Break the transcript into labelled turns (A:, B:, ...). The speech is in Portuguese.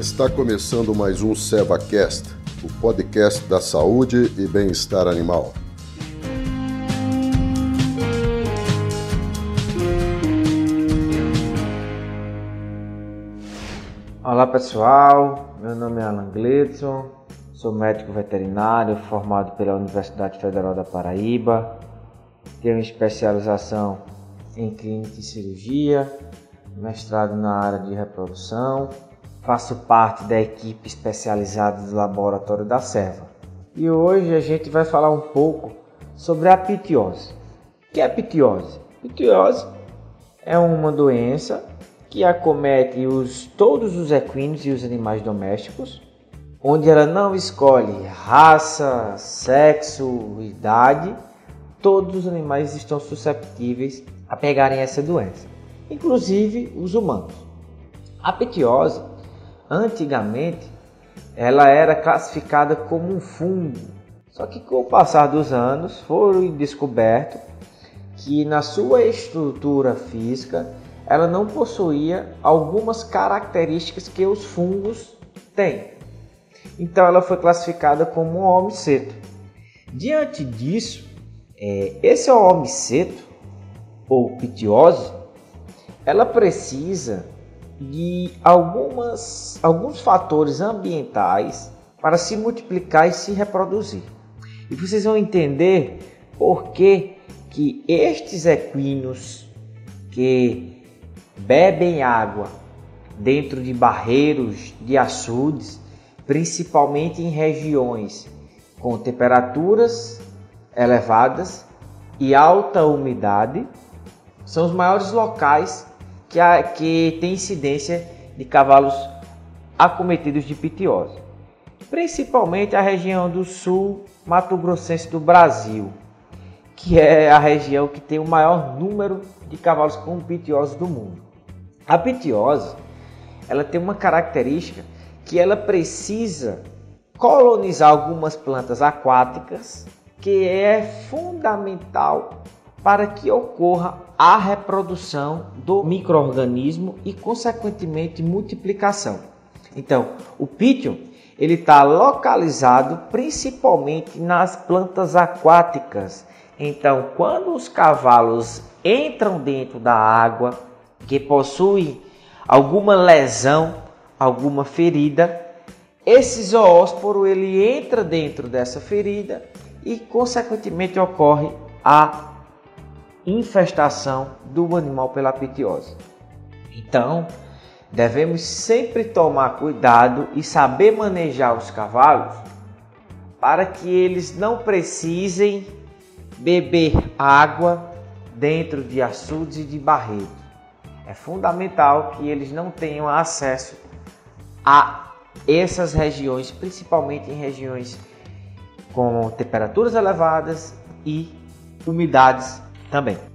A: Está começando mais um SevaCast, o podcast da saúde e bem-estar animal.
B: Olá pessoal, meu nome é Alan Gledson, sou médico veterinário formado pela Universidade Federal da Paraíba, tenho especialização em clínica e cirurgia, mestrado na área de reprodução, faço parte da equipe especializada do Laboratório da Serva. E hoje a gente vai falar um pouco sobre a pitiose. O que é pitiose? Pitiose é uma doença que acomete os, todos os equinos e os animais domésticos, onde ela não escolhe raça, sexo, idade, todos os animais estão susceptíveis a pegarem essa doença, inclusive os humanos. A pitiose, antigamente, ela era classificada como um fungo, só que com o passar dos anos foram descoberto que na sua estrutura física ela não possuía algumas características que os fungos têm. Então ela foi classificada como um homiceto. Diante disso, é, esse homiceto ou pitiose, ela precisa de algumas, alguns fatores ambientais para se multiplicar e se reproduzir. E vocês vão entender por que, que estes equinos que bebem água dentro de barreiros de açudes, principalmente em regiões com temperaturas elevadas e alta umidade, são os maiores locais que, que tem incidência de cavalos acometidos de pitiose, principalmente a região do sul Mato Grossense do Brasil, que é a região que tem o maior número de cavalos com pitiose do mundo. A pitiose, ela tem uma característica que ela precisa colonizar algumas plantas aquáticas, que é fundamental para que ocorra a reprodução do microorganismo e consequentemente multiplicação. Então, o pítio ele está localizado principalmente nas plantas aquáticas. Então, quando os cavalos entram dentro da água que possui alguma lesão, alguma ferida, esse zoósporo ele entra dentro dessa ferida e consequentemente ocorre a infestação do animal pela pitiose. Então, devemos sempre tomar cuidado e saber manejar os cavalos para que eles não precisem beber água dentro de açudes e de barreiros. É fundamental que eles não tenham acesso a essas regiões, principalmente em regiões com temperaturas elevadas e umidades também.